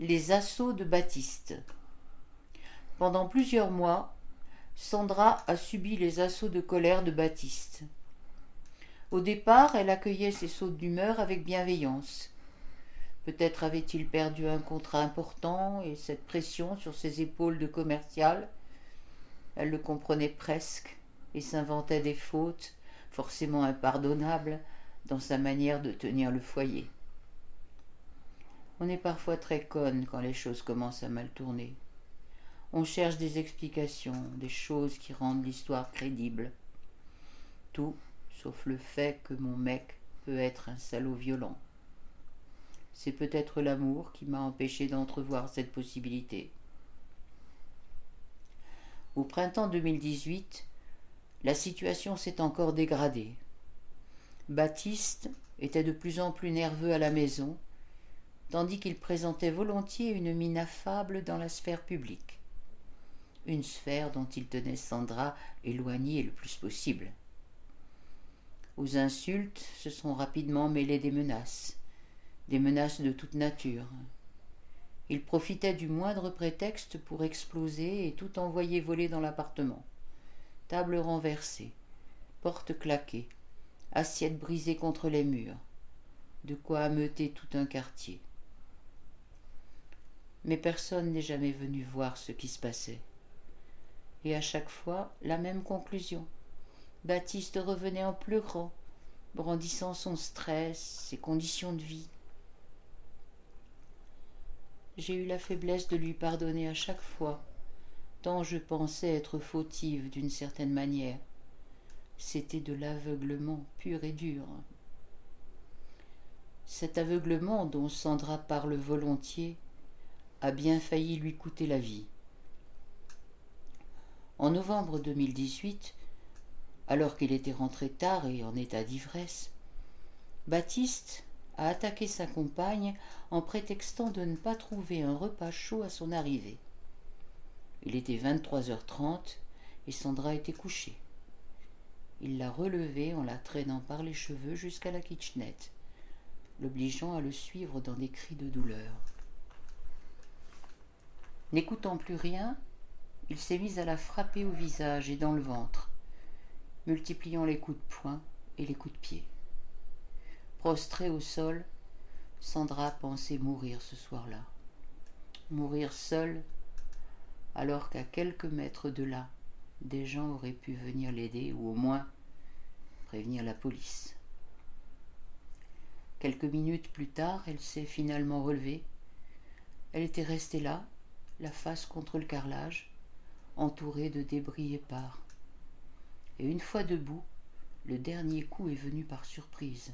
Les assauts de Baptiste. Pendant plusieurs mois, Sandra a subi les assauts de colère de Baptiste. Au départ, elle accueillait ses sautes d'humeur avec bienveillance. Peut-être avait-il perdu un contrat important et cette pression sur ses épaules de commercial. Elle le comprenait presque et s'inventait des fautes, forcément impardonnables, dans sa manière de tenir le foyer. On est parfois très conne quand les choses commencent à mal tourner. On cherche des explications, des choses qui rendent l'histoire crédible. Tout sauf le fait que mon mec peut être un salaud violent. C'est peut-être l'amour qui m'a empêché d'entrevoir cette possibilité. Au printemps 2018, la situation s'est encore dégradée. Baptiste était de plus en plus nerveux à la maison tandis qu'il présentait volontiers une mine affable dans la sphère publique. Une sphère dont il tenait Sandra éloignée le plus possible. Aux insultes se sont rapidement mêlées des menaces, des menaces de toute nature. Il profitait du moindre prétexte pour exploser et tout envoyer voler dans l'appartement. Table renversée, porte claquée, assiettes brisées contre les murs. De quoi ameuter tout un quartier mais personne n'est jamais venu voir ce qui se passait. Et à chaque fois, la même conclusion. Baptiste revenait en pleurant, brandissant son stress, ses conditions de vie. J'ai eu la faiblesse de lui pardonner à chaque fois, tant je pensais être fautive d'une certaine manière. C'était de l'aveuglement pur et dur. Cet aveuglement dont Sandra parle volontiers a bien failli lui coûter la vie. En novembre 2018, alors qu'il était rentré tard et en état d'ivresse, Baptiste a attaqué sa compagne en prétextant de ne pas trouver un repas chaud à son arrivée. Il était 23h30 et Sandra était couchée. Il l'a relevée en la traînant par les cheveux jusqu'à la kitchenette, l'obligeant à le suivre dans des cris de douleur. N'écoutant plus rien, il s'est mis à la frapper au visage et dans le ventre, multipliant les coups de poing et les coups de pied. Prostrée au sol, Sandra pensait mourir ce soir-là. Mourir seule, alors qu'à quelques mètres de là, des gens auraient pu venir l'aider ou au moins prévenir la police. Quelques minutes plus tard, elle s'est finalement relevée. Elle était restée là, la face contre le carrelage, entourée de débris épars. Et une fois debout, le dernier coup est venu par surprise.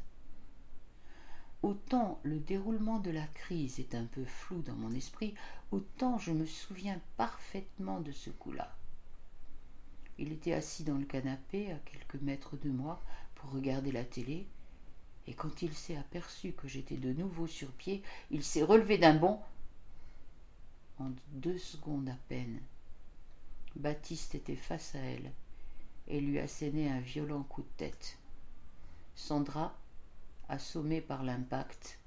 Autant le déroulement de la crise est un peu flou dans mon esprit, autant je me souviens parfaitement de ce coup-là. Il était assis dans le canapé, à quelques mètres de moi, pour regarder la télé, et quand il s'est aperçu que j'étais de nouveau sur pied, il s'est relevé d'un bond en deux secondes à peine. Baptiste était face à elle et lui assénait un violent coup de tête. Sandra, assommée par l'impact,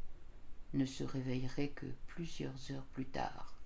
ne se réveillerait que plusieurs heures plus tard.